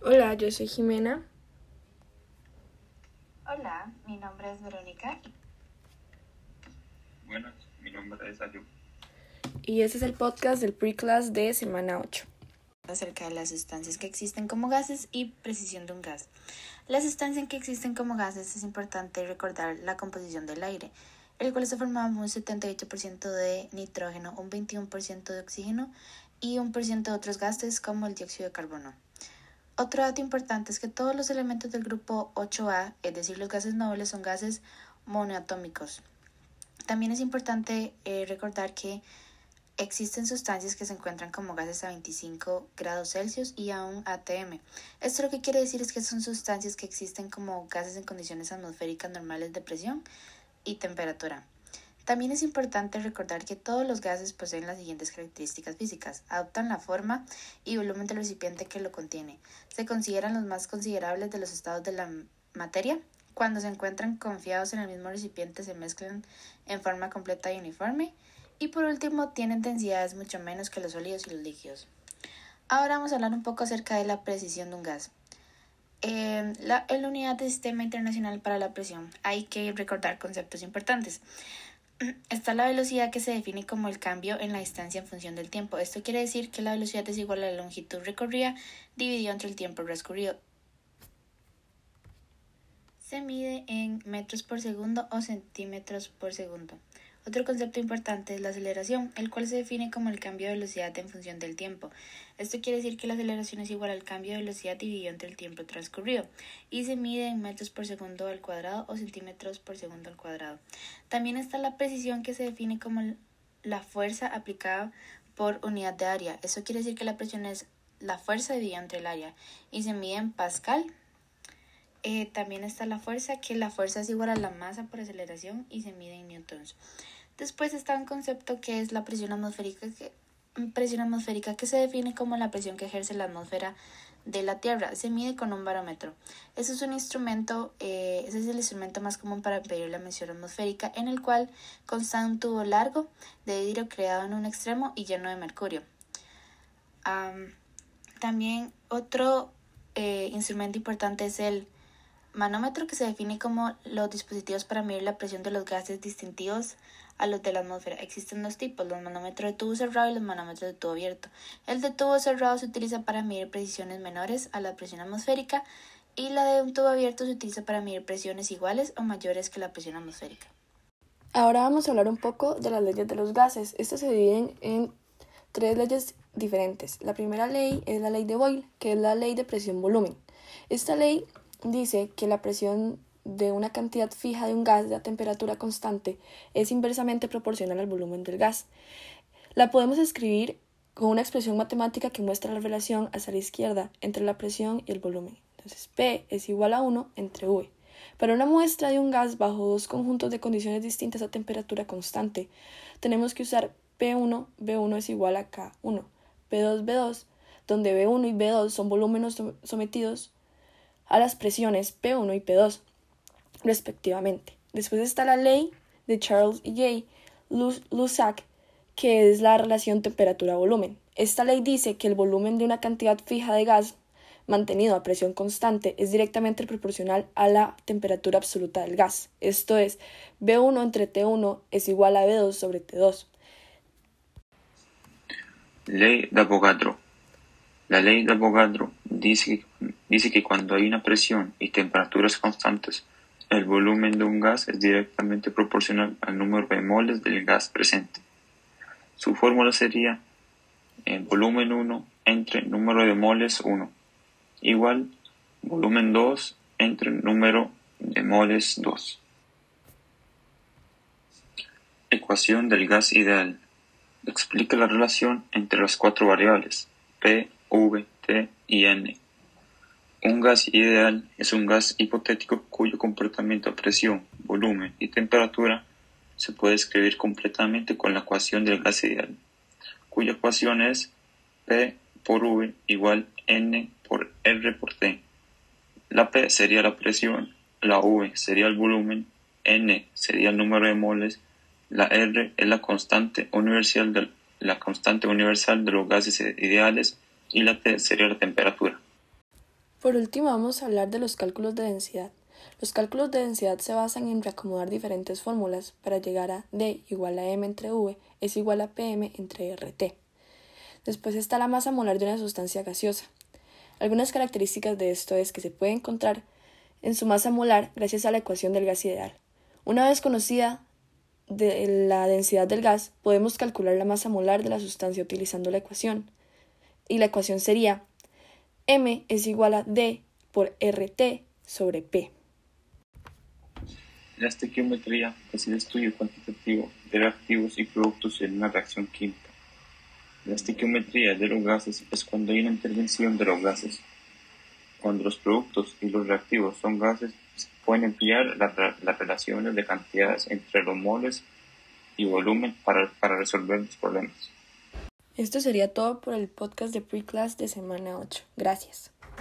Hola, yo soy Jimena. Hola, mi nombre es Verónica. Bueno, mi nombre es Ayub. Y este es el podcast del pre-class de semana 8. Acerca de las sustancias que existen como gases y precisión de un gas. Las sustancias que existen como gases es importante recordar la composición del aire, el cual está formado por un 78% de nitrógeno, un 21% de oxígeno y un por ciento de otros gases como el dióxido de carbono. Otro dato importante es que todos los elementos del grupo 8A, es decir, los gases nobles, son gases monoatómicos. También es importante eh, recordar que Existen sustancias que se encuentran como gases a 25 grados Celsius y a un ATM. Esto lo que quiere decir es que son sustancias que existen como gases en condiciones atmosféricas normales de presión y temperatura. También es importante recordar que todos los gases poseen las siguientes características físicas. Adoptan la forma y volumen del recipiente que lo contiene. Se consideran los más considerables de los estados de la materia. Cuando se encuentran confiados en el mismo recipiente se mezclan en forma completa y uniforme. Y por último, tienen densidades mucho menos que los sólidos y los líquidos. Ahora vamos a hablar un poco acerca de la precisión de un gas. Eh, la, en la unidad del Sistema Internacional para la Presión hay que recordar conceptos importantes. Está la velocidad que se define como el cambio en la distancia en función del tiempo. Esto quiere decir que la velocidad es igual a la longitud recorrida dividido entre el tiempo transcurrido. Se mide en metros por segundo o centímetros por segundo. Otro concepto importante es la aceleración, el cual se define como el cambio de velocidad en función del tiempo. Esto quiere decir que la aceleración es igual al cambio de velocidad dividido entre el tiempo transcurrido y se mide en metros por segundo al cuadrado o centímetros por segundo al cuadrado. También está la precisión que se define como la fuerza aplicada por unidad de área. Eso quiere decir que la presión es la fuerza dividida entre el área y se mide en pascal. Eh, también está la fuerza, que la fuerza es igual a la masa por aceleración y se mide en newtons. Después está un concepto que es la presión atmosférica, que, presión atmosférica, que se define como la presión que ejerce la atmósfera de la Tierra. Se mide con un barómetro. Ese es un instrumento, eh, ese es el instrumento más común para medir la presión atmosférica, en el cual consta un tubo largo de vidrio creado en un extremo y lleno de mercurio. también otro eh, instrumento importante es el manómetro que se define como los dispositivos para medir la presión de los gases distintivos a los de la atmósfera. Existen dos tipos, los manómetros de tubo cerrado y los manómetros de tubo abierto. El de tubo cerrado se utiliza para medir precisiones menores a la presión atmosférica y la de un tubo abierto se utiliza para medir presiones iguales o mayores que la presión atmosférica. Ahora vamos a hablar un poco de las leyes de los gases. Estas se dividen en tres leyes diferentes. La primera ley es la ley de Boyle, que es la ley de presión-volumen. Esta ley dice que la presión de una cantidad fija de un gas de a temperatura constante es inversamente proporcional al volumen del gas. La podemos escribir con una expresión matemática que muestra la relación hacia la izquierda entre la presión y el volumen. Entonces, P es igual a 1 entre V. Para una muestra de un gas bajo dos conjuntos de condiciones distintas a temperatura constante, tenemos que usar P1, B1 es igual a K1, P2, B2, donde B1 y B2 son volúmenes sometidos a las presiones P1 y P2 respectivamente. Después está la ley de Charles J. Lusac, que es la relación temperatura-volumen. Esta ley dice que el volumen de una cantidad fija de gas mantenido a presión constante es directamente proporcional a la temperatura absoluta del gas. Esto es, B1 entre T1 es igual a B2 sobre T2. Ley de Avogadro. La ley de Avogadro dice, dice que cuando hay una presión y temperaturas constantes, el volumen de un gas es directamente proporcional al número de moles del gas presente. Su fórmula sería eh, volumen 1 entre número de moles 1 igual volumen 2 entre número de moles 2. Ecuación del gas ideal. Explica la relación entre las cuatro variables P, V, T y N un gas ideal es un gas hipotético cuyo comportamiento a presión, volumen y temperatura se puede escribir completamente con la ecuación del gas ideal, cuya ecuación es P por V igual N por R por T. La P sería la presión, la V sería el volumen, N sería el número de moles, la R es la constante universal de, la constante universal de los gases ideales y la T sería la temperatura. Por último, vamos a hablar de los cálculos de densidad. Los cálculos de densidad se basan en reacomodar diferentes fórmulas para llegar a D igual a M entre V es igual a PM entre RT. Después está la masa molar de una sustancia gaseosa. Algunas características de esto es que se puede encontrar en su masa molar gracias a la ecuación del gas ideal. Una vez conocida de la densidad del gas, podemos calcular la masa molar de la sustancia utilizando la ecuación. Y la ecuación sería M es igual a D por RT sobre P. La estequiometría es el estudio cuantitativo de reactivos y productos en una reacción química. La estequiometría de los gases es cuando hay una intervención de los gases. Cuando los productos y los reactivos son gases, se pueden emplear las relaciones de cantidades entre los moles y volumen para resolver los problemas. Esto sería todo por el podcast de Pre-Class de semana 8. Gracias.